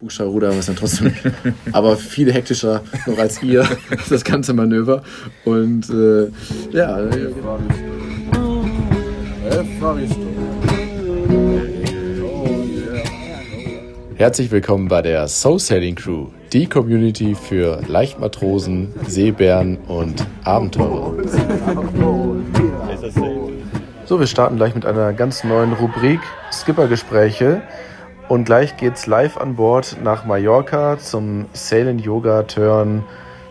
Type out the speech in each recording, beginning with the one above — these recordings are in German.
Buchstabenruder haben es dann trotzdem. aber viel hektischer noch als ihr, das ganze Manöver. Und äh, ja. Herzlich willkommen bei der Soul Sailing Crew, die Community für Leichtmatrosen, Seebären und Abenteurer. So, wir starten gleich mit einer ganz neuen Rubrik Skippergespräche. Und gleich geht's live an Bord nach Mallorca zum Sail and Yoga Turn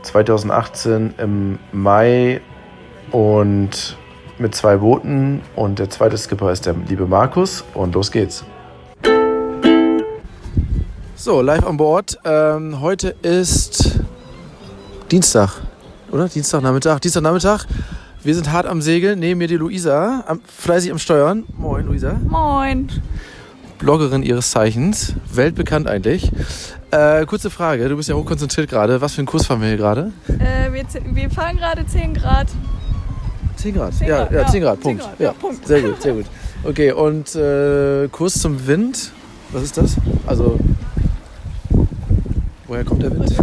2018 im Mai und mit zwei Booten. Und der zweite Skipper ist der liebe Markus. Und los geht's. So, live an Bord. Ähm, heute ist Dienstag, oder? Dienstagnachmittag. Dienstagnachmittag. Wir sind hart am Segeln. Neben mir die Luisa, am, fleißig am Steuern. Moin, Luisa. Moin. Bloggerin ihres Zeichens, weltbekannt eigentlich. Äh, kurze Frage, du bist ja hochkonzentriert gerade. Was für einen Kurs fahren wir hier gerade? Äh, wir, wir fahren gerade 10 Grad. 10 Grad, 10 ja, Grad, ja, ja, 10 Grad, 10 Punkt. Grad, ja, ja, Punkt. Sehr gut, sehr gut. Okay, und äh, Kurs zum Wind, was ist das? Also, woher kommt der Wind?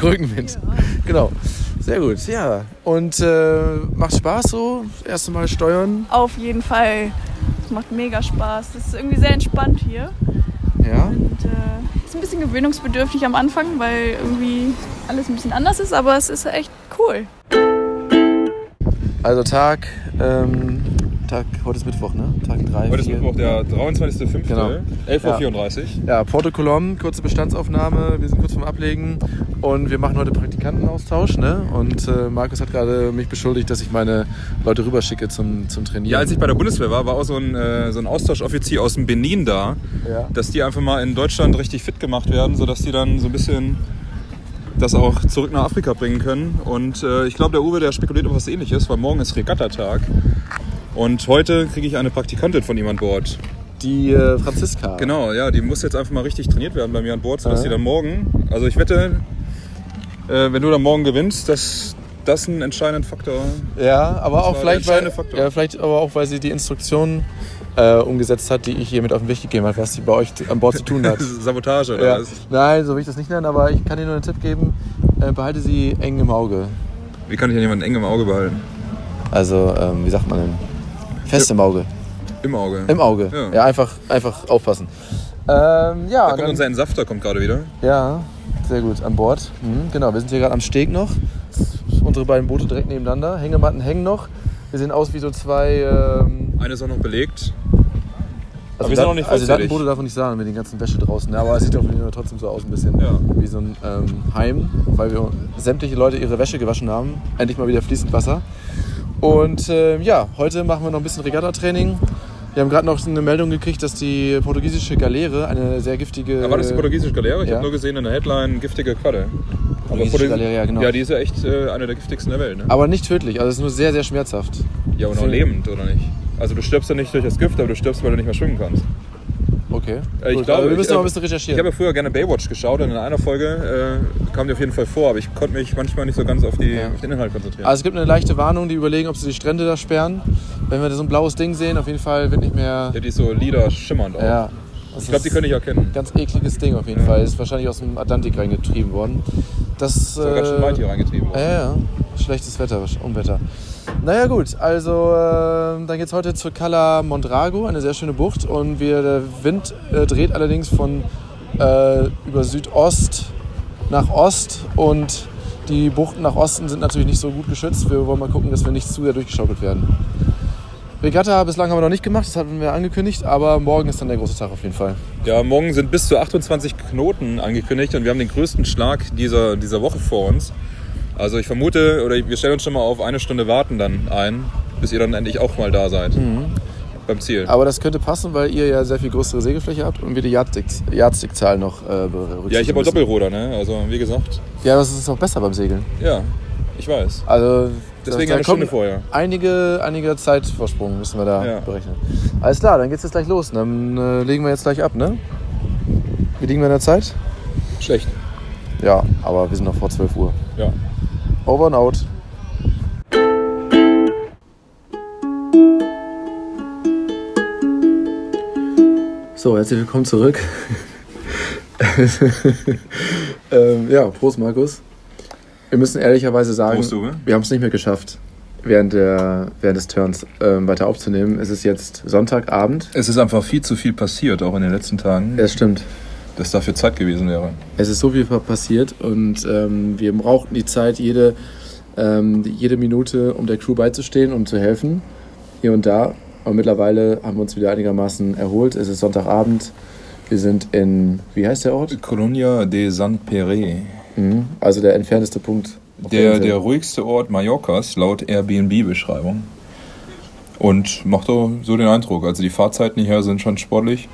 Rückenwind, genau. Sehr gut, ja. Und äh, macht Spaß so? Das erste Mal steuern? Auf jeden Fall. Es macht mega Spaß. Das ist irgendwie sehr entspannt hier. Ja. Und äh, ist ein bisschen gewöhnungsbedürftig am Anfang, weil irgendwie alles ein bisschen anders ist, aber es ist echt cool. Also Tag, ähm, Tag, heute ist Mittwoch, ne? Tag 3, Heute ist Mittwoch, der 23.05. Genau. 11.34 Uhr. Ja, Porto Colom, kurze Bestandsaufnahme. Wir sind kurz vorm Ablegen und wir machen heute Praktikantenaustausch. Ne? Und äh, Markus hat gerade mich beschuldigt, dass ich meine Leute rüberschicke zum, zum Trainieren. Ja, als ich bei der Bundeswehr war, war auch so ein, äh, so ein Austauschoffizier aus dem Benin da, Ja. dass die einfach mal in Deutschland richtig fit gemacht werden, sodass die dann so ein bisschen das auch zurück nach Afrika bringen können. Und äh, ich glaube, der Uwe, der spekuliert auf was ähnliches, weil morgen ist Regattatag. Und heute kriege ich eine Praktikantin von ihm an Bord. Die äh, Franziska. Genau, ja, die muss jetzt einfach mal richtig trainiert werden bei mir an Bord, sodass sie dann morgen, also ich wette, äh, wenn du dann morgen gewinnst, dass das ein entscheidender Faktor Ja, aber auch vielleicht, weil, Faktor. ja, vielleicht aber auch, weil sie die Instruktionen äh, umgesetzt hat, die ich hier mit auf den Weg gegeben habe, was sie bei euch an Bord zu tun hat. Sabotage oder ja. was? Nein, so will ich das nicht nennen, aber ich kann dir nur einen Tipp geben. Äh, behalte sie eng im Auge. Wie kann ich denn jemanden eng im Auge behalten? Also, ähm, wie sagt man denn? Fest im Auge. Im Auge. Im Auge. Ja. Ja, einfach, einfach aufpassen. Ähm, ja, Da kommt dann, unser Entsafter kommt gerade wieder. ja, sehr gut, an Bord. Mhm, genau, wir sind hier gerade am Steg noch. Unsere beiden Boote direkt nebeneinander. Hängematten hängen noch. Wir sehen aus wie so zwei. Ähm, Eine ist auch noch belegt. also wir sind noch nicht Also vollzählig. Boote darf man nicht sagen mit den ganzen Wäsche draußen. Ja, aber es sieht auf jeden Fall trotzdem so aus ein bisschen Ja. wie so ein ähm, Heim, weil wir sämtliche Leute ihre Wäsche gewaschen haben. Endlich mal wieder fließend Wasser. Und ähm, ja, heute machen wir noch ein bisschen Regatta-Training. Wir haben gerade noch eine Meldung gekriegt, dass die portugiesische Galeere eine sehr giftige. Aber das ist die portugiesische Galeere. Ich ja. habe nur gesehen in der Headline giftige Qualle. Galeere, ja, genau. Ja, die ist ja echt äh, eine der giftigsten der Welt. Ne? Aber nicht tödlich, also es ist nur sehr, sehr schmerzhaft. Ja, und auch lebend, oder nicht? Also du stirbst ja nicht durch das Gift, aber du stirbst, weil du nicht mehr schwimmen kannst. Okay. Äh, ich glaube, wir müssen ich, noch ein äh, bisschen Ich recherchieren. habe ja früher gerne Baywatch geschaut und in einer Folge äh, kam die auf jeden Fall vor, aber ich konnte mich manchmal nicht so ganz auf, die, Ja. auf den Inhalt konzentrieren. Also es gibt eine leichte Warnung, die überlegen, ob sie die Strände da sperren. Wenn wir so ein blaues Ding sehen, auf jeden Fall wird nicht mehr. ja, die ist so lila schimmernd auch. Ja. Ich glaube, die könnte ich erkennen. ganz ekliges Ding auf jeden Ja. Fall. Ist wahrscheinlich aus dem Atlantik reingetrieben worden. Das Ist auch ganz schön weit hier reingetrieben worden. Ja, ja. Schlechtes Wetter, Unwetter. Naja gut, also äh, dann geht's heute zur Cala Mondrago, eine sehr schöne Bucht. Und wir, der Wind äh, dreht allerdings von äh, über Südost nach Ost und die Buchten nach Osten sind natürlich nicht so gut geschützt. Wir wollen mal gucken, dass wir nicht zu sehr durchgeschaukelt werden. Regatta bislang haben wir noch nicht gemacht, das hatten wir angekündigt, aber morgen ist dann der große Tag auf jeden Fall. Ja, morgen sind bis zu 28 Knoten angekündigt und wir haben den größten Schlag dieser, dieser Woche vor uns. Also ich vermute, oder wir stellen uns schon mal auf eine Stunde warten dann ein, bis ihr dann endlich auch mal da seid. Beim Ziel. Aber das könnte passen, weil ihr ja sehr viel größere Segelfläche habt und wir die Yardstick- Yardstick-Zahl noch äh, berücksichtigen Ja, ich habe auch. Doppelruder, ne? Also wie gesagt, Ja, das ist auch besser beim Segeln. ja, ich weiß. Also Deswegen eine Stunde vorher. Einige, einige Zeitvorsprung müssen wir da Ja. berechnen. Alles klar, dann geht's jetzt gleich los. Dann äh, legen wir jetzt gleich ab, ne? Wie liegen wir in der Zeit? Schlecht. Ja, aber wir sind noch vor 12 Uhr. Ja. Over and out. So, herzlich willkommen zurück. ähm, ja, Prost, Markus. Wir müssen ehrlicherweise sagen, Prost, Uwe. wir haben es nicht mehr geschafft, während, der, während des Turns ähm, weiter aufzunehmen. Es ist jetzt Sonntagabend. Es ist einfach viel zu viel passiert, auch in den letzten Tagen, Es stimmt. dass dafür Zeit gewesen wäre. Es ist so viel passiert und ähm, wir brauchten die Zeit, jede, ähm, jede Minute, um der Crew beizustehen, um zu helfen. Hier und da. Und mittlerweile haben wir uns wieder einigermaßen erholt. Es ist Sonntagabend. Wir sind in, wie heißt der Ort? Colonia de San Pere. Mhm. Also der entfernteste Punkt. Der, der ruhigste Ort Mallorcas laut Airbnb-Beschreibung. Und macht doch so den Eindruck. Also die Fahrzeiten hierher sind schon sportlich.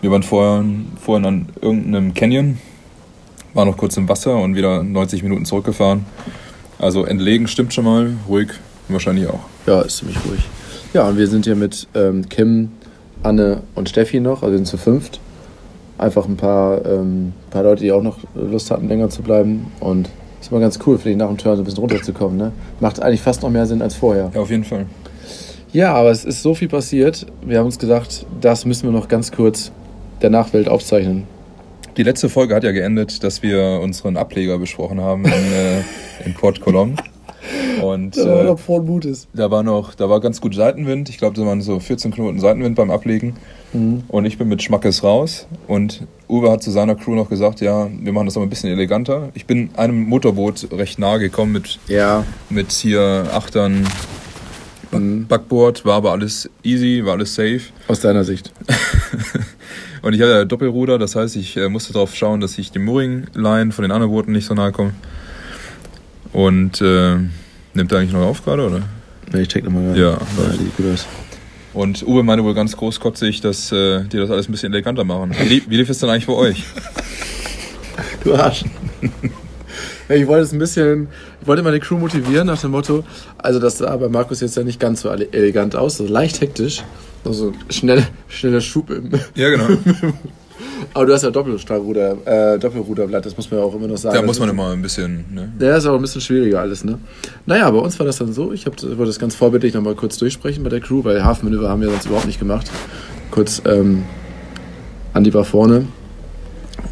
Wir waren vorhin, vorhin an irgendeinem Canyon, waren noch kurz im Wasser und wieder 90 Minuten zurückgefahren. Also entlegen stimmt schon mal, ruhig wahrscheinlich auch. Ja, ist ziemlich ruhig. Ja, und wir sind hier mit ähm, Kim, Anne und Steffi noch, also sind zu fünft. Einfach ein paar, ähm, paar Leute, die auch noch Lust hatten, länger zu bleiben. Und ist immer ganz cool, finde ich, nach dem Turn so ein bisschen runterzukommen. Ne? Macht eigentlich fast noch mehr Sinn als vorher. Ja, auf jeden Fall. Ja, aber es ist so viel passiert. Wir haben uns gesagt, das müssen wir noch ganz kurz der Nachwelt aufzeichnen. Die letzte Folge hat ja geendet, dass wir unseren Ableger besprochen haben in, äh, in Port Colom. Und äh, frohen Mutes. da war noch, da war ganz gut Seitenwind. Ich glaube, da waren so 14 Knoten Seitenwind beim Ablegen. Mhm. Und ich bin mit Schmackes raus. Und Uwe hat zu seiner Crew noch gesagt, ja, wir machen das aber ein bisschen eleganter. Ich bin einem Motorboot recht nahe gekommen mit, Ja, mit hier Achtern, mhm. Backboard. War aber alles easy, war alles safe. aus deiner Sicht. Und ich ja Doppelruder, das heißt, ich äh, musste darauf schauen, dass ich dem Mooring-Line von den anderen Booten nicht so nahe komme. Und äh, nimmt er eigentlich noch auf gerade, oder? Ne, ich check nochmal. Ja. ja sieht gut aus. Und Uwe meinte wohl ganz großkotzig, dass äh, die das alles ein bisschen eleganter machen. Wie, lief- wie lief es denn eigentlich bei euch? Du Arsch. Ja, ich wollte es ein bisschen, ich wollte mal die Crew motivieren nach dem Motto, also das sah bei Markus jetzt ja nicht ganz so ele- elegant aus, so leicht hektisch, nur so schnell, schneller Schub im, Ja, genau. aber du hast ja Doppelruder, äh, Doppelruderblatt, das muss man ja auch immer noch sagen. Da muss man immer ein bisschen. Ne? Ja, ist auch ein bisschen schwieriger alles, ne? Naja, bei uns war das dann so, ich hab, wollte das ganz vorbildlich nochmal kurz durchsprechen bei der Crew, weil Hafenmanöver haben wir sonst überhaupt nicht gemacht. Kurz, ähm, Andi war vorne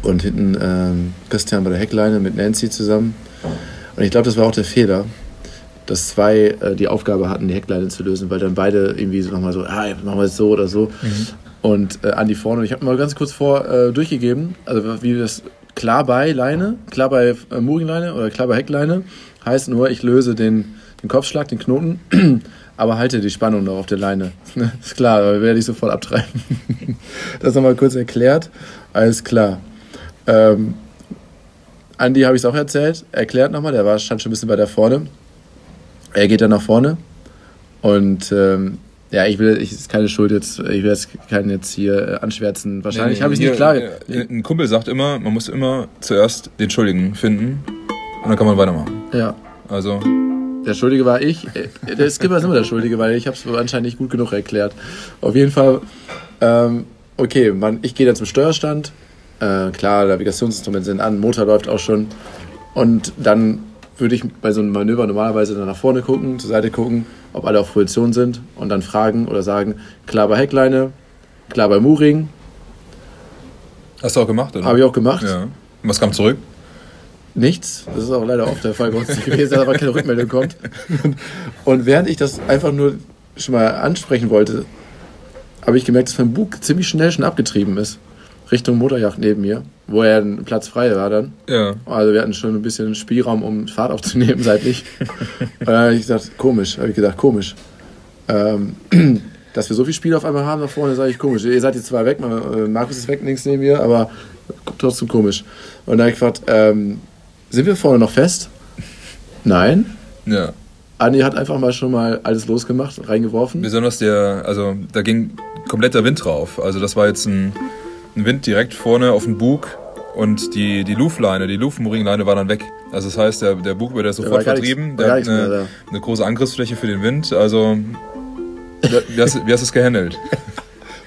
und hinten ähm, Christian bei der Heckleine mit Nancy zusammen. Und ich glaube, das war auch der Fehler, dass zwei äh, die Aufgabe hatten, die Heckleine zu lösen, weil dann beide irgendwie so nochmal so, ah, machen wir es so oder so. Und äh, Andi vorne. Ich habe mal ganz kurz vor äh, durchgegeben, also wie das klar bei Leine, klar bei äh, Mooringleine oder klar bei Heckleine, heißt nur, ich löse den, den Kopfschlag, den Knoten, aber halte die Spannung noch auf der Leine. ist klar, aber werde ich sofort abtreiben. das nochmal kurz erklärt. Alles klar. Ähm, Andi habe ich es auch erzählt, erklärt nochmal, der war, stand schon ein bisschen weiter vorne. Er geht dann nach vorne und ähm, ja, ich will, ich ist keine Schuld jetzt, ich will jetzt keinen jetzt hier äh, anschwärzen. Wahrscheinlich Nee, habe ich nicht klar. äh, Ein Kumpel sagt immer, man muss immer zuerst den Schuldigen finden und dann kann man weitermachen. Ja, Also, der Schuldige war ich. Äh, Der Skipper ist immer der Schuldige, weil ich habe es anscheinend nicht gut genug erklärt. Auf jeden Fall, ähm, okay, man, ich gehe dann zum Steuerstand. Äh, klar, Navigationsinstrumente sind an, Motor läuft auch schon. Und dann würde ich bei so einem Manöver normalerweise dann nach vorne gucken, zur Seite gucken, ob alle auf Position sind und dann fragen oder sagen, klar bei Heckleine, klar bei Mooring. hast du auch gemacht, oder? Habe ich auch gemacht. Ja. Was kam zurück? Nichts. Das ist auch leider oft der Fall bei uns gewesen, dass aber keine Rückmeldung kommt. Und während ich das einfach nur schon mal ansprechen wollte, habe ich gemerkt, dass mein Bug ziemlich schnell schon abgetrieben ist. Richtung Motorjacht neben mir, wo er ein Platz frei war dann. Ja. Also wir hatten schon ein bisschen Spielraum, um Fahrt aufzunehmen seitlich. Und dann habe ich gesagt, komisch, habe ich gedacht, komisch. Ähm, dass wir so viel Spiel auf einmal haben da vorne, sage ich komisch. Ihr seid jetzt zwar weg, äh, Markus ist weg links neben mir, aber trotzdem komisch. Und dann habe ich gefragt, ähm, sind wir vorne noch fest? Nein. Ja. Andi hat einfach mal schon mal alles losgemacht, reingeworfen. Besonders der, also da ging kompletter Wind drauf. Also das war jetzt ein, ein Wind direkt vorne auf den Bug und die, die Luftleine, die Luftmooringleine war dann weg. Also das heißt, der, der Bug wird ja sofort vertrieben. nichts- Der hat mehr eine, eine große Angriffsfläche für den Wind. Also wie hast, du- wie hast du es gehandelt?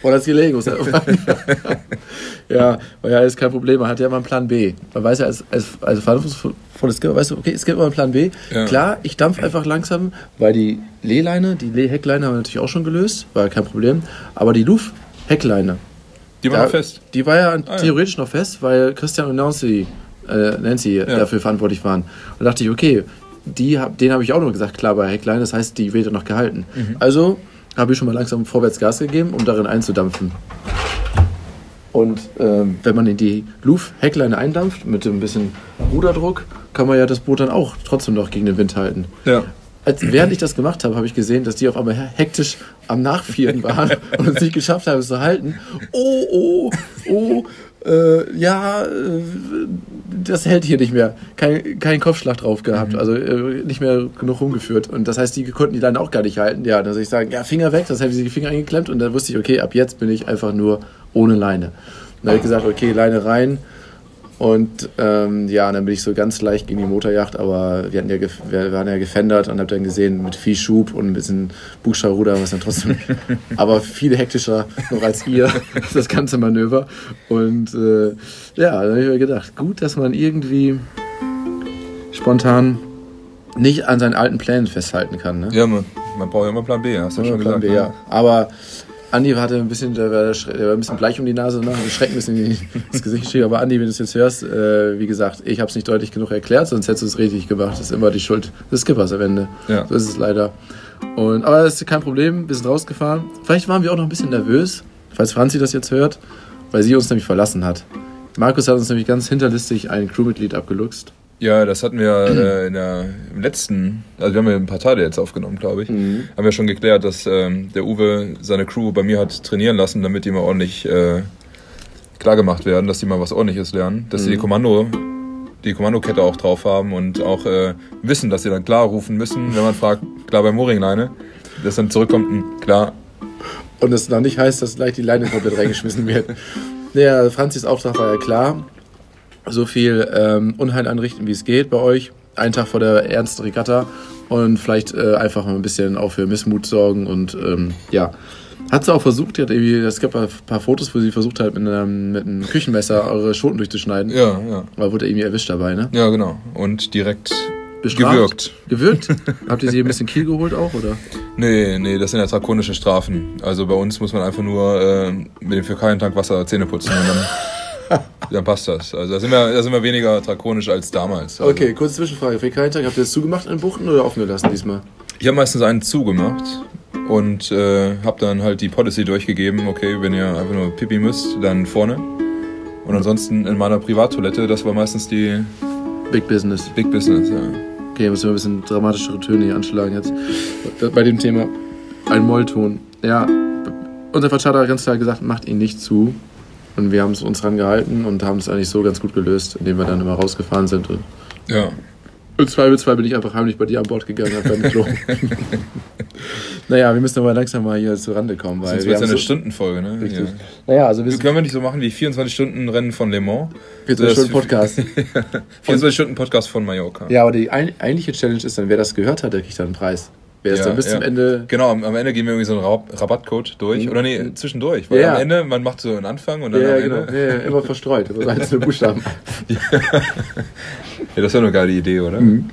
Hat das gelegen? Ja, ja alles kein Problem. Man hat ja immer einen Plan B. Man weiß ja, als, als, als verantwortungsvolles Skipper, weißt du, okay, es gibt immer einen Plan B. Ja. Klar, ich dampf einfach langsam, weil die Lehleine, die Lee-Heckleine haben wir natürlich auch schon gelöst, war ja kein Problem. Aber die Luft-Heckleine, Die war Da- noch fest. Die war ja Ah, ja. theoretisch noch fest, weil Christian und Nancy, äh, Nancy dafür verantwortlich waren. Und da dachte ich, okay, die, hab- denen habe ich auch noch gesagt, klar bei Heckline, das heißt, die wird noch gehalten. Mhm. Also habe ich schon mal langsam vorwärts Gas gegeben, um darin einzudampfen. Und ähm, wenn man in die Luft-Heckleine eindampft, mit ein bisschen Ruderdruck, kann man ja das Boot dann auch trotzdem noch gegen den Wind halten. Ja. Als, während ich das gemacht habe, habe ich gesehen, dass die auf einmal hektisch am Nachvieren waren und es nicht geschafft haben, es zu halten. Oh, oh, oh, äh, ja, äh, das hält hier nicht mehr. Kein, kein Kopfschlag drauf gehabt, also äh, nicht mehr genug rumgeführt. Und das heißt, die konnten die Leine auch gar nicht halten. Ja, dann soll ich sagen, ja, Finger weg, das hätte sie die Finger eingeklemmt und dann wusste ich, okay, ab jetzt bin ich einfach nur ohne Leine. Dann habe ich gesagt, okay, Leine rein, und ähm, ja, dann bin ich so ganz leicht gegen die Motorjacht, aber wir, hatten ja, wir waren ja gefendert und hab dann gesehen, mit viel Schub und ein bisschen Bugscharruder war es dann trotzdem, aber viel hektischer noch als ihr, das ganze Manöver. Und äh, ja, dann habe ich mir gedacht, gut, dass man irgendwie spontan nicht an seinen alten Plänen festhalten kann. Ne? Ja, man, man braucht ja immer Plan B, hast du ja schon Plan gesagt. B, ne? ja. Aber Andi hatte ein bisschen, der war, der war ein bisschen bleich um die Nase, ne? hat Schreck ein bisschen in das Gesicht geschrieben. Aber Andi, wenn du es jetzt hörst, äh, wie gesagt, ich habe es nicht deutlich genug erklärt, sonst hättest du es richtig gemacht. Das ist immer die Schuld des Skippers am Ende. Ja. So ist es leider. Und, aber das ist kein Problem, wir sind rausgefahren. Vielleicht waren wir auch noch ein bisschen nervös, falls Franzi das jetzt hört, weil sie uns nämlich verlassen hat. Markus hat uns nämlich ganz hinterlistig ein Crewmitglied abgeluchst. Ja, das hatten wir äh, in der, im letzten, also wir haben ja ein paar Tage jetzt aufgenommen, glaube ich. Mhm. Haben wir schon geklärt, dass ähm, der Uwe seine Crew bei mir hat trainieren lassen, damit die mal ordentlich äh, klar gemacht werden, dass die mal was ordentliches lernen, dass sie Mhm. die Kommando, die Kommandokette auch drauf haben und auch äh, wissen, dass sie dann klar rufen müssen, wenn man fragt, klar bei Mooringleine, dass dann zurückkommt ein klar. Und das noch nicht heißt, dass gleich die Leine komplett reingeschmissen wird. Naja, Franzis Auftrag war ja klar. So viel ähm, Unheil anrichten, wie es geht bei euch. Einen Tag vor der ernsten Regatta. Und vielleicht äh, einfach mal ein bisschen auch für Missmut sorgen. Und ähm, ja, hat sie auch versucht. Die hat irgendwie, es gab ein paar Fotos, wo sie versucht hat, mit einem, mit einem Küchenmesser eure Schoten durchzuschneiden. Ja, ja. Aber wurde irgendwie erwischt dabei, ne? Ja, genau. Und direkt Bestraft? gewürgt. Gewürgt? Habt ihr sie ein bisschen Kiel geholt auch, oder? Nee, nee, das sind ja drakonische Strafen. Also bei uns muss man einfach nur äh, mit dem Fäkalientank Wasser Zähne putzen und dann, dann passt das. Also da sind, wir, da sind wir weniger drakonisch als damals. Also, Okay, kurze Zwischenfrage. Für keinen Tag habt ihr das zugemacht in Buchten oder offen gelassen diesmal? Ich habe meistens einen zugemacht und äh, habe dann halt die Policy durchgegeben, okay, wenn ihr einfach nur pipi müsst, dann vorne. Und ansonsten in meiner Privattoilette, das war meistens die Big Business. Big Business. Ja. Okay, müssen wir ein bisschen dramatischere Töne hier anschlagen jetzt. Bei dem Thema ein Mollton. Ja, unser Vertreter hat ganz klar gesagt, macht ihn nicht zu. Und wir haben es uns dran gehalten und haben es eigentlich so ganz gut gelöst, indem wir dann immer rausgefahren sind. Und ja. im Zweifelsfall bin ich einfach heimlich bei dir an Bord gegangen, beim Klo. naja, wir müssen aber langsam mal hier zur Rande kommen, weil Sonst wir eine so, Stundenfolge, ne? Richtig. Hier. Naja, also wir sind Können wir nicht so machen wie 24-Stunden-Rennen von Le Mans? jetzt so Das- schon Podcast. 24-Stunden-Podcast von Mallorca. Ja, aber die eigentliche Challenge ist dann, wer das gehört hat, der kriegt dann einen Preis. Es Ja, dann bis ja. zum Ende Genau, am, am Ende geben wir irgendwie so einen Rab Rabattcode durch. Mhm. Oder nee, zwischendurch. Weil Ja. am Ende, man macht so einen Anfang und dann Ja, am genau. Ende. Ja, immer verstreut, immer so einzelne Buchstaben. Ja, das wäre eine geile Idee, oder? Mhm.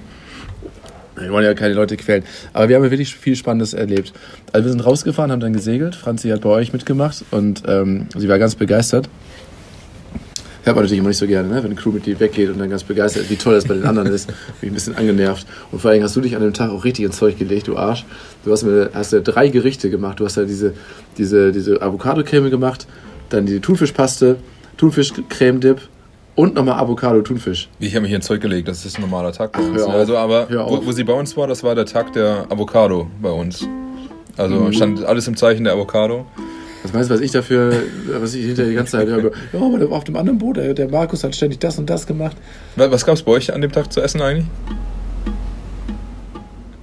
Wir wollen ja keine Leute quälen. Aber wir haben ja wirklich viel Spannendes erlebt. Also wir sind rausgefahren, haben dann gesegelt. Franzi hat bei euch mitgemacht und ähm, sie war ganz begeistert. Hört man natürlich immer nicht so gerne, ne? wenn ein Crewmitglied weggeht und dann ganz begeistert ist, wie toll das bei den anderen ist. Bin ich ein bisschen angenervt. Und vor allem hast du dich an dem Tag auch richtig ins Zeug gelegt, du Arsch. Du hast, mir, hast ja drei Gerichte gemacht. Du hast ja diese, diese, diese Avocado-Creme gemacht, dann die Thunfischpaste, Thunfisch-Creme-Dip und nochmal Avocado-Thunfisch. Ich habe mich hier ins Zeug gelegt, das ist ein normaler Tag bei uns. auf. Also, aber wo, wo sie bei uns war, das war der Tag der Avocado bei uns. Also Mhm. stand alles im Zeichen der Avocado. Was meinst du, was ich dafür, was ich hinter die ganze Zeit höre? Ja, aber auf dem anderen Boot, der, Markus hat ständig das und das gemacht. Was, gab es bei euch an dem Tag zu essen eigentlich?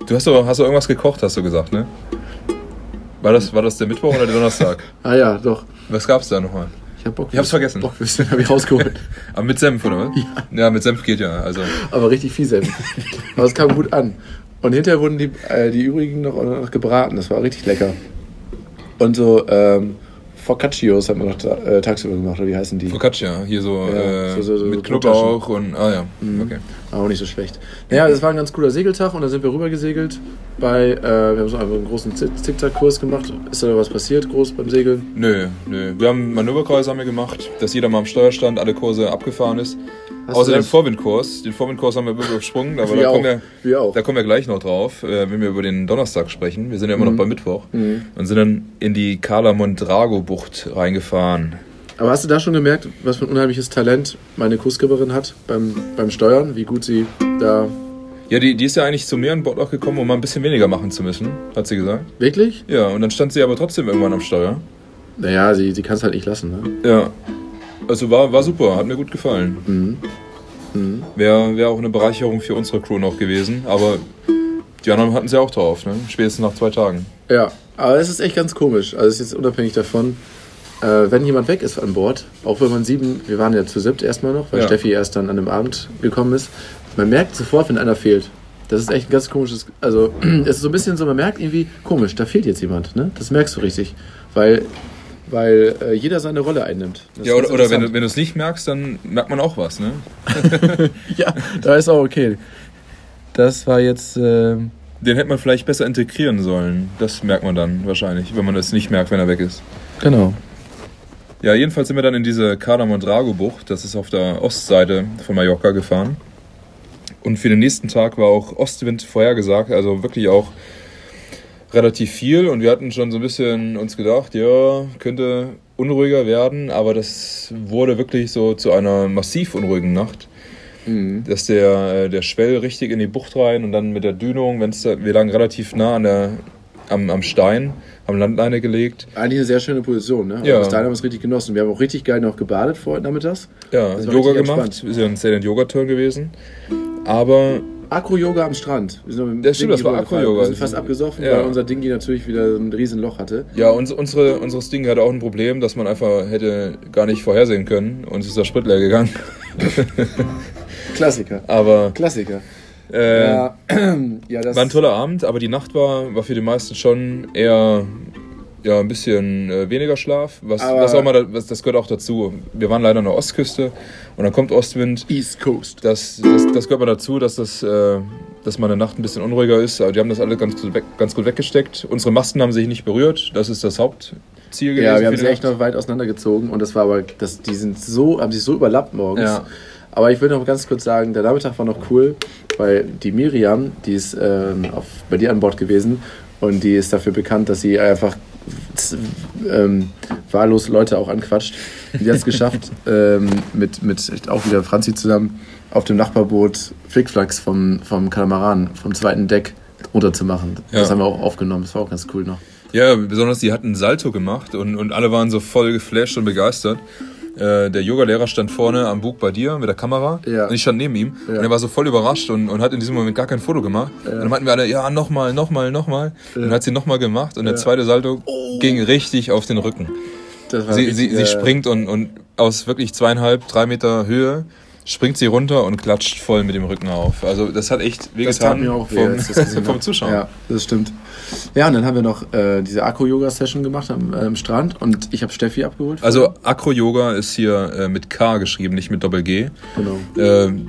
Du hast doch, hast doch irgendwas gekocht, hast du gesagt, ne? War das, war das der Mittwoch oder der Donnerstag? Ah ja, doch. Was gab's da nochmal? Ich hab Bock. Ich hab's vergessen. Bockwürstchen habe ich rausgeholt. Aber mit Senf, oder was? Ja. Ja, mit Senf geht ja. Also, aber richtig fies. ey. Aber es kam gut an. Und hinterher wurden die, äh, die übrigen noch, noch gebraten. Das war richtig lecker. Und so ähm, Focaccios hat man noch äh, tagsüber gemacht, oder wie heißen die? Focaccia, hier so, Ja, äh, so- so- so mit Knoblauch und. Ah ja, okay. Auch nicht so schlecht. Naja, das war ein ganz cooler Segeltag und dann sind wir rüber gesegelt bei, äh, wir haben so einen großen Zick- Zickzack-Kurs gemacht. Ist da was passiert, groß beim Segeln? Nö, nö. Wir haben Manöverkreise haben wir gemacht, dass jeder mal am Steuer stand, alle Kurse abgefahren ist. Außer dem? Vorwindkurs. Den Vorwindkurs haben wir übersprungen, aber Wir da auch. kommen, wir, Wir da kommen wir gleich noch drauf, äh, wenn wir über den Donnerstag sprechen. Wir sind ja immer noch bei Mittwoch Mhm. und sind dann in die Cala Mondrago Bucht reingefahren. Aber hast du da schon gemerkt, was für ein unheimliches Talent meine Kursgeberin hat beim, beim Steuern? Wie gut sie da. Ja, die, die ist ja eigentlich zu mir an Bord auch gekommen, um mal ein bisschen weniger machen zu müssen, hat sie gesagt. Wirklich? Ja, und dann stand sie aber trotzdem irgendwann am Steuer. Naja, sie, sie kann es halt nicht lassen, ne? Ja. Also war, war super, hat mir gut gefallen. Mhm. Mhm. Wäre wär auch eine Bereicherung für unsere Crew noch gewesen, aber die anderen hatten sie auch drauf, ne? Spätestens nach zwei Tagen. Ja, aber es ist echt ganz komisch. Also es ist jetzt unabhängig davon, äh, wenn jemand weg ist an Bord, auch wenn man sieben, wir waren ja zu siebt erstmal noch, weil Ja. Steffi erst dann an dem Abend gekommen ist, man merkt sofort, wenn einer fehlt. Das ist echt ein ganz komisches, also es ist so ein bisschen so, man merkt irgendwie, komisch, da fehlt jetzt jemand, ne? Das merkst du richtig, weil, weil äh, jeder seine Rolle einnimmt. Das Ja, oder, oder wenn, interessant. du- wenn du es nicht merkst, dann merkt man auch was, ne? Ja, da ist auch okay. Das war jetzt, äh, Den hätte man vielleicht besser integrieren sollen. Das merkt man dann wahrscheinlich, wenn man es nicht merkt, wenn er weg ist. genau. Ja, jedenfalls sind wir dann in diese Cala Mondrago Bucht, das ist auf der Ostseite von Mallorca gefahren. Und für den nächsten Tag war auch Ostwind vorhergesagt, also wirklich auch relativ viel. Und wir hatten schon so ein bisschen uns gedacht, ja, könnte unruhiger werden, aber das wurde wirklich so zu einer massiv unruhigen Nacht. Mhm. dass der, äh, der Schwell richtig in die Bucht rein und dann mit der Dünung, wenn's da, wir lagen relativ nah an der, am, am Stein, haben Landleine gelegt. Eigentlich eine sehr schöne Position, ne? Ja. Also bis dahin haben wir es richtig genossen. Wir haben auch richtig geil noch gebadet vorher nachmittags. Ja, Das Yoga gemacht, entspannt. ist ja ein Yoga-Turn gewesen. Aber Akro-Yoga am Strand. Wir sind Das stimmt, das war. Acro-Yoga. Wir sind fast abgesoffen, Ja. weil unser Dingi natürlich wieder ein riesen Loch hatte. ja, uns, unsere, unseres Ding hatte auch ein Problem, dass man einfach hätte gar nicht vorhersehen können. Uns ist der Sprit leer gegangen. Klassiker. Aber Klassiker. äh, ja, ja, das war ein toller Abend, aber die Nacht war, war für die meisten schon eher ja, ein bisschen äh, weniger Schlaf. Was, Aber- was auch mal, da- was, das gehört auch dazu. Wir waren leider an der Ostküste und dann kommt Ostwind. East Coast. Das, das, das gehört mal dazu, dass, das, äh, dass meine Nacht ein bisschen unruhiger ist. Aber die haben das alle ganz gut, weg, ganz gut weggesteckt. Unsere Masten haben sich nicht berührt. Das ist das Hauptziel gewesen. Ja, wir haben sie echt noch weit auseinandergezogen und das war aber, das, die sind so, haben sich so überlappt morgens. Ja. Aber ich will noch ganz kurz sagen, der Nachmittag war noch cool, weil die Miriam, die ist ähm, auf, bei dir an Bord gewesen und die ist dafür bekannt, dass sie einfach ähm, wahllos Leute auch anquatscht. Die hat es geschafft, ähm, mit, mit auch wieder Franzi zusammen auf dem Nachbarboot Flickflacks vom, vom Katamaran, vom zweiten Deck runterzumachen. Das Ja. haben wir auch aufgenommen, das war auch ganz cool noch. Ja, besonders die hatten einen Salto gemacht und, und alle waren so voll geflasht und begeistert. Äh, der Yogalehrer stand vorne am Bug bei dir mit der Kamera Ja. und ich stand neben ihm Ja. und er war so voll überrascht und, und hat in diesem Moment gar kein Foto gemacht. Und dann meinten wir alle, ja, nochmal, nochmal, nochmal. Und dann hat sie nochmal gemacht und der zweite Salto ging richtig auf den Rücken. Das war Sie, sie, sie springt und, und aus wirklich zweieinhalb, drei Meter Höhe springt sie runter und klatscht voll mit dem Rücken auf. Also das hat echt wehgetan mir auch weh, vom, vom hab. Zuschauer. Ja, das stimmt. Ja, und dann haben wir noch äh, diese Akro-Yoga-Session gemacht am, äh, Strand und ich habe Steffi abgeholt. Also Acro-Yoga ist hier äh, mit K geschrieben, nicht mit Doppel-G. genau. Ähm,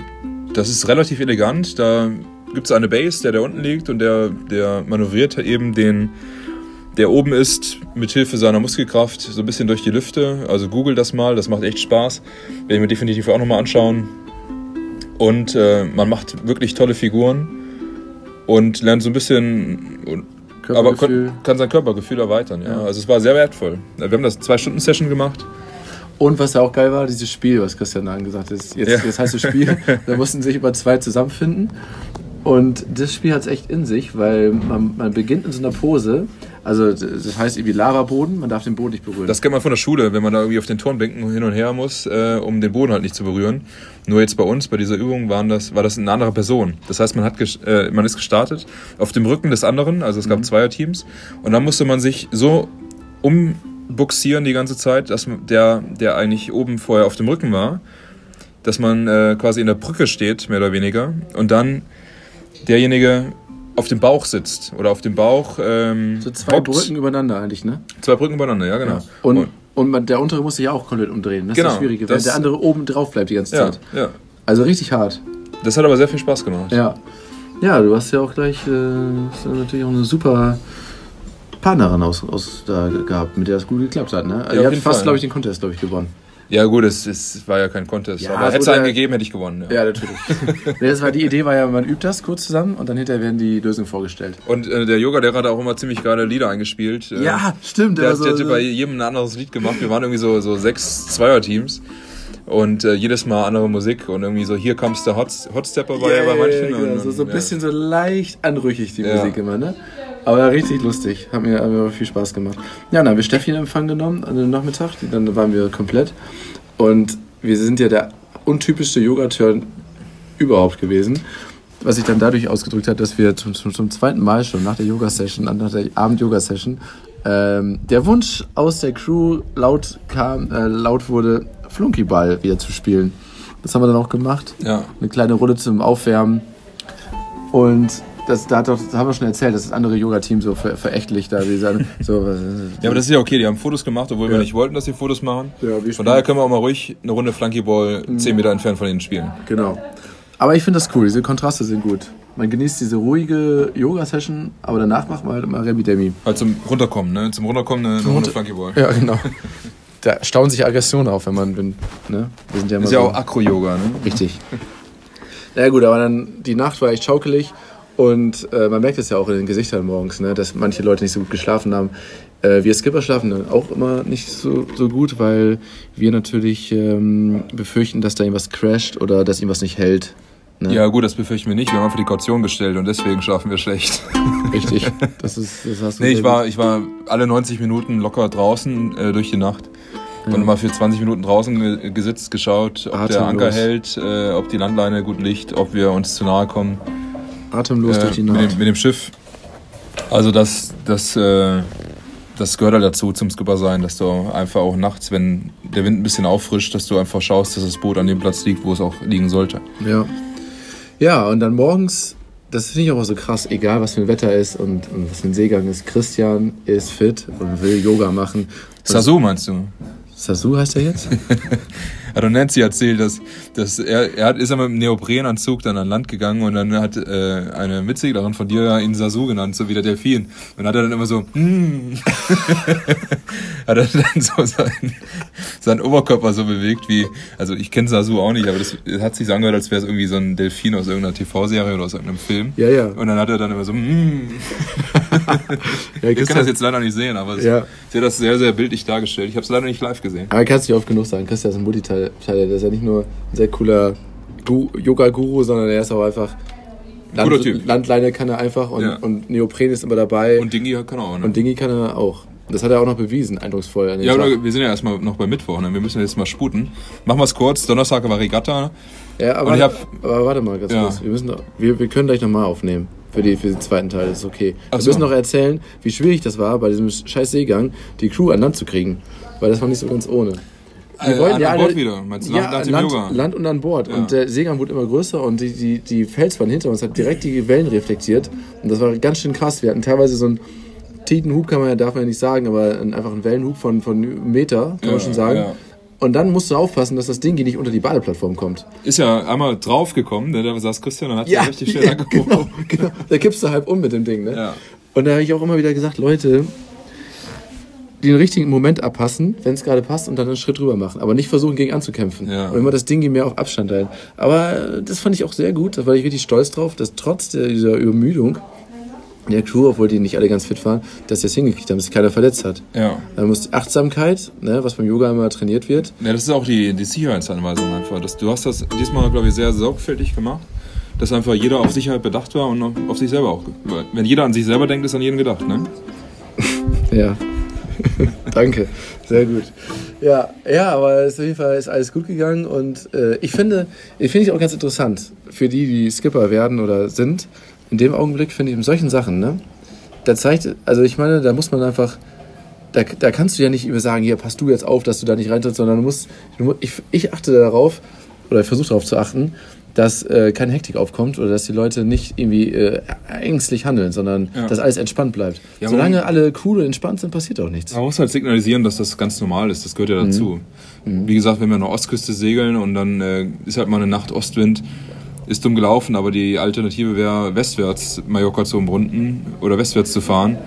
das ist relativ elegant. Da gibt es eine Base, der da unten liegt und der, der manövriert eben den, der oben ist, mit Hilfe seiner Muskelkraft so ein bisschen durch die Lüfte. Also google das mal, das macht echt Spaß. Werde ich mir definitiv auch nochmal anschauen. Und äh, man macht wirklich tolle Figuren und lernt so ein bisschen, aber kann, sein Körpergefühl erweitern. Ja. Also es war sehr wertvoll. Wir haben das zwei Stunden Session gemacht. Und was ja auch geil war, dieses Spiel, was Christian da gesagt hat. Jetzt, Ja. jetzt heißt es Spiel. da mussten sich über zwei zusammenfinden. Und das Spiel hat es echt in sich, weil man, man beginnt in so einer Pose. Also das heißt irgendwie Lavaboden, man darf den Boden nicht berühren. Das kennt man von der Schule, wenn man da irgendwie auf den Turnbänken hin und her muss, äh, um den Boden halt nicht zu berühren. Nur jetzt bei uns, bei dieser Übung, waren das, war das eine andere Person. Das heißt, man, hat äh, man ist gestartet auf dem Rücken des anderen, also es gab Zweierteams. Und dann musste man sich so umbuxieren die ganze Zeit, dass der, der eigentlich oben vorher auf dem Rücken war, dass man äh, quasi in der Brücke steht, mehr oder weniger. Und dann derjenige auf dem Bauch sitzt oder auf dem Bauch. Ähm, so zwei hockt. Brücken übereinander eigentlich, ne? Zwei Brücken übereinander, ja, genau. Und, Und man, der untere muss sich ja auch komplett umdrehen. Das ist Genau, das Schwierige, das- wenn der andere oben drauf bleibt die ganze Ja, Zeit. ja. Also richtig hart. Das hat aber sehr viel Spaß gemacht. Ja. Ja, du hast ja auch gleich äh, ja natürlich auch eine super Partnerin aus, aus da gehabt, mit der es gut geklappt hat. Ne? Also auf ihr habt fast, glaube ich, den Contest, glaube ich, gewonnen. Ja, gut, es, es war ja kein Contest. Ja, aber es hätte es wurde einen gegeben, hätte ich gewonnen. Ja. Ja, natürlich. das war, die Idee war ja, man übt das kurz zusammen und dann hinterher werden die Lösungen vorgestellt. Und äh, der Yoga-Lehrer hat auch immer ziemlich geile Lieder eingespielt. Äh, Ja, stimmt. Der, hat- der hatte bei jedem ein anderes Lied gemacht. Wir waren irgendwie so, so sechs Zweier-Teams. Und äh, jedes Mal andere Musik und irgendwie so, hier der Hot, Hotstepper war ja bei manchen. genau, und, so, so ein ja. bisschen so leicht anrüchig die Ja. Musik immer, ne? Aber richtig lustig. Hat mir, hat mir viel Spaß gemacht. Ja, dann haben wir Steffi in Empfang genommen an dem Nachmittag. Dann waren wir komplett. Und wir sind ja der untypischste Yoga-Turn überhaupt gewesen. Was sich dann dadurch ausgedrückt hat, dass wir zum, zum, zum zweiten Mal schon nach der Yoga-Session, nach der Abend-Yoga-Session, ähm, der Wunsch aus der Crew laut kam, äh, laut wurde, Flunkyball wieder zu spielen. Das haben wir dann auch gemacht Ja. eine kleine Runde zum Aufwärmen. Und das, da, hat doch, das haben wir schon erzählt, dass das andere Yoga-Team so ver verächtlich da, die sagen, so, ja, aber das ist ja okay. Die haben Fotos gemacht, obwohl wir Ja. nicht wollten, dass sie Fotos machen. Ja, wir Von daher können wir auch mal ruhig eine Runde Flunkyball 10 Meter entfernt von ihnen spielen. genau. Aber ich finde das cool, diese Kontraste sind gut. Man genießt diese ruhige Yoga-Session, aber danach macht man halt immer Remi Demi. Halt zum Runterkommen, ne? Zum Runterkommen eine, eine Runde Flunkyball. Ja, genau. Da stauen sich Aggressionen auf, wenn man, wenn, ne? Wir sind ja immer Ist ja so- auch Akro-Yoga, ne? Richtig. Ja gut, aber dann die Nacht war echt schaukelig und äh, man merkt es ja auch in den Gesichtern morgens, ne, dass manche Leute nicht so gut geschlafen haben. Äh, wir Skipper schlafen dann auch immer nicht so, so gut, weil wir natürlich ähm, befürchten, dass da irgendwas crasht oder dass ihm was nicht hält. Ne? Ja, gut, das befürchten wir nicht. Wir haben einfach die Kaution gestellt und deswegen schlafen wir schlecht. Richtig. Das ist, das hast du Nee, ich war, ich war alle 90 Minuten locker draußen äh, durch die Nacht. Und mal für 20 Minuten draußen ge gesitzt, geschaut, ob Atemlos. der Anker hält, äh, ob die Landleine gut liegt, ob wir uns zu nahe kommen. Atemlos Äh, durch die mit, Nacht. dem, mit dem Schiff. Also das, das, äh, das gehört halt dazu zum Skipper sein, dass du einfach auch nachts, wenn der Wind ein bisschen auffrischt, dass du einfach schaust, dass das Boot an dem Platz liegt, wo es auch liegen sollte. Ja. Ja, und dann morgens, das finde ich auch so krass, egal was für ein Wetter ist und, und was für ein Seegang ist. Christian ist fit und will Yoga machen. Sasu meinst du? Sasu heißt er jetzt? Hat doch Nancy erzählt, dass, dass er, er hat, ist er mit dem Neoprenanzug dann an Land gegangen und dann hat äh, eine Mitseglerin von dir ihn Sasu genannt, so wie der Delfin. Und hat er dann immer so, mm. hat er dann so seinen, seinen Oberkörper so bewegt wie, also ich kenne Sasu auch nicht, aber das hat sich so angehört, als wäre es irgendwie so ein Delfin aus irgendeiner TV-Serie oder aus irgendeinem Film. Ja, ja. Und dann hat er dann immer so, mm. Ja, Ich kann das jetzt leider nicht sehen, aber Ja. sie hat das sehr, sehr bildlich dargestellt. Ich habe es leider nicht live gesehen. Aber kannst nicht oft genug sagen, Christian ist ein Multiteil. Der ist ja nicht nur ein sehr cooler Gu- Yoga-Guru, sondern er ist auch einfach. Guter Typ. Landleine kann er einfach und, Ja. und Neopren ist immer dabei. Und Dingi kann er auch, ne? Und Dingi kann er auch. Das hat er auch noch bewiesen, eindrucksvoll. Ja, Tag. aber wir sind ja erstmal noch bei Mittwoch, ne? Wir müssen jetzt mal sputen. Machen wir es kurz. Donnerstag war Regatta. ja aber, ich hab- aber warte mal ganz Ja. kurz. Wir, müssen, wir, wir können gleich nochmal aufnehmen. Für, die, für den zweiten Teil, das ist okay. Ach wir so. müssen noch erzählen, wie schwierig das war, bei diesem scheiß Seegang die Crew an Land zu kriegen. Weil das war nicht so ganz ohne. Äh, an ja, Bord alle- wieder. Meinst du, ja, Land, Yoga? Land und an Bord. Ja. Und der Seegang wurde immer größer und die, die, die Felswand hinter uns hat direkt die Wellen reflektiert. Und das war ganz schön krass. Wir hatten teilweise so einen Tidenhub, kann man ja, darf man ja nicht sagen, aber ein- einfach einen Wellenhub von, von Meter, kann Ja, man schon sagen. ja. Und dann musst du aufpassen, dass das Ding hier nicht unter die Badeplattform kommt. Ist ja einmal draufgekommen, ne? da saß Christian und hat ja, richtig schnell ja, angehoben. genau, genau. Da kippst du halb um mit dem Ding, ne? Ja. Und da habe ich auch immer wieder gesagt, Leute, den richtigen Moment abpassen, wenn es gerade passt, und dann einen Schritt rüber machen. Aber nicht versuchen, gegen anzukämpfen. Ja. Und immer das Ding mehr auf Abstand halten. Aber äh, das fand ich auch sehr gut. Da war ich richtig stolz drauf, dass trotz dieser Übermüdung der Crew, obwohl die nicht alle ganz fit waren, dass sie es hingekriegt haben, dass sich keiner verletzt hat. Ja. Dann muss die Achtsamkeit, ne, was beim Yoga immer trainiert wird. ja, das ist auch die, die Sicherheitsanweisung einfach. Das, du hast das diesmal, glaube ich, sehr sorgfältig gemacht, dass einfach jeder auf Sicherheit bedacht war und auf sich selber auch. Wenn jeder an sich selber denkt, ist an jeden gedacht, ne? Ja. Danke. Sehr gut. Ja, ja, aber es- auf jeden Fall ist alles gut gegangen und äh, ich finde, ich finde ich auch ganz interessant für die, die Skipper werden oder sind. In dem Augenblick finde ich in solchen Sachen, ne? Da zeigt, also ich meine, da muss man einfach, da, da kannst du ja nicht über sagen, hier pass du jetzt auf, dass du da nicht reintrittst, sondern du musst, du, ich, ich achte darauf oder ich versuche darauf zu achten, dass äh, keine Hektik aufkommt oder dass die Leute nicht irgendwie äh, ängstlich handeln, sondern Ja. dass alles entspannt bleibt. Ja, Solange alle cool und entspannt sind, passiert auch nichts. Man muss halt signalisieren, dass das ganz normal ist. Das gehört ja dazu. Wie gesagt, wenn wir an der Ostküste segeln und dann äh, ist halt mal eine Nacht Ostwind, ist dumm gelaufen, aber die Alternative wäre westwärts Mallorca zu umrunden oder westwärts zu fahren.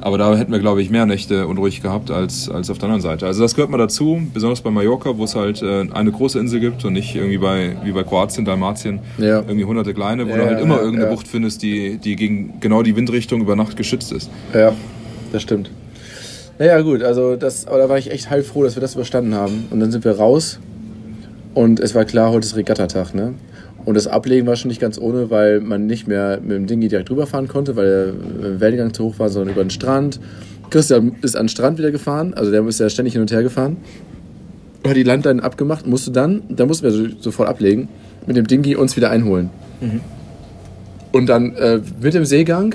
Aber da hätten wir, glaube ich, mehr Nächte unruhig gehabt als, als auf der anderen Seite. Also das gehört mal dazu, besonders bei Mallorca, wo es halt äh, eine große Insel gibt und nicht irgendwie bei, wie bei Kroatien, Dalmatien, Ja. irgendwie hunderte kleine, wo Ja, du halt immer ja, irgendeine. Bucht findest, die, die gegen genau die Windrichtung über Nacht geschützt ist. Ja, das stimmt. Naja, gut, also das, aber da war ich echt heilfroh, dass wir das überstanden haben. Und dann sind wir raus und es war klar, heute ist Regattatag, ne? Und das Ablegen war schon nicht ganz ohne, weil man nicht mehr mit dem Dingi direkt rüberfahren konnte, weil der Wellengang zu hoch war, sondern über den Strand. Christian ist an den Strand wieder gefahren, also der ist ja ständig hin und her gefahren. Hat die Landleine abgemacht, musste dann, da mussten wir so- sofort ablegen, mit dem Dingi uns wieder einholen. Und dann äh, mit dem Seegang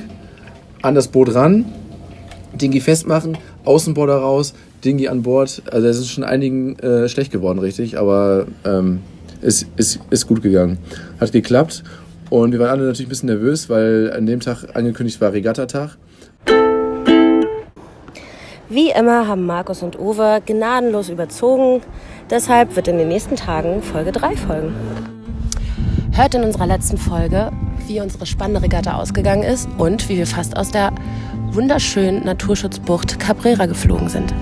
an das Boot ran, Dingi festmachen, Außenborder raus, Dingi an Bord. Also es ist schon einigen äh, schlecht geworden, richtig, aber ähm, es ist, ist gut gegangen. Hat geklappt und wir waren alle natürlich ein bisschen nervös, weil an dem Tag angekündigt war Regattatag. Wie immer haben Markus und Uwe gnadenlos überzogen. Deshalb wird in den nächsten Tagen Folge 3 folgen. Hört in unserer letzten Folge, wie unsere spannende Regatta ausgegangen ist und wie wir fast aus der wunderschönen Naturschutzbucht Cabrera geflogen sind.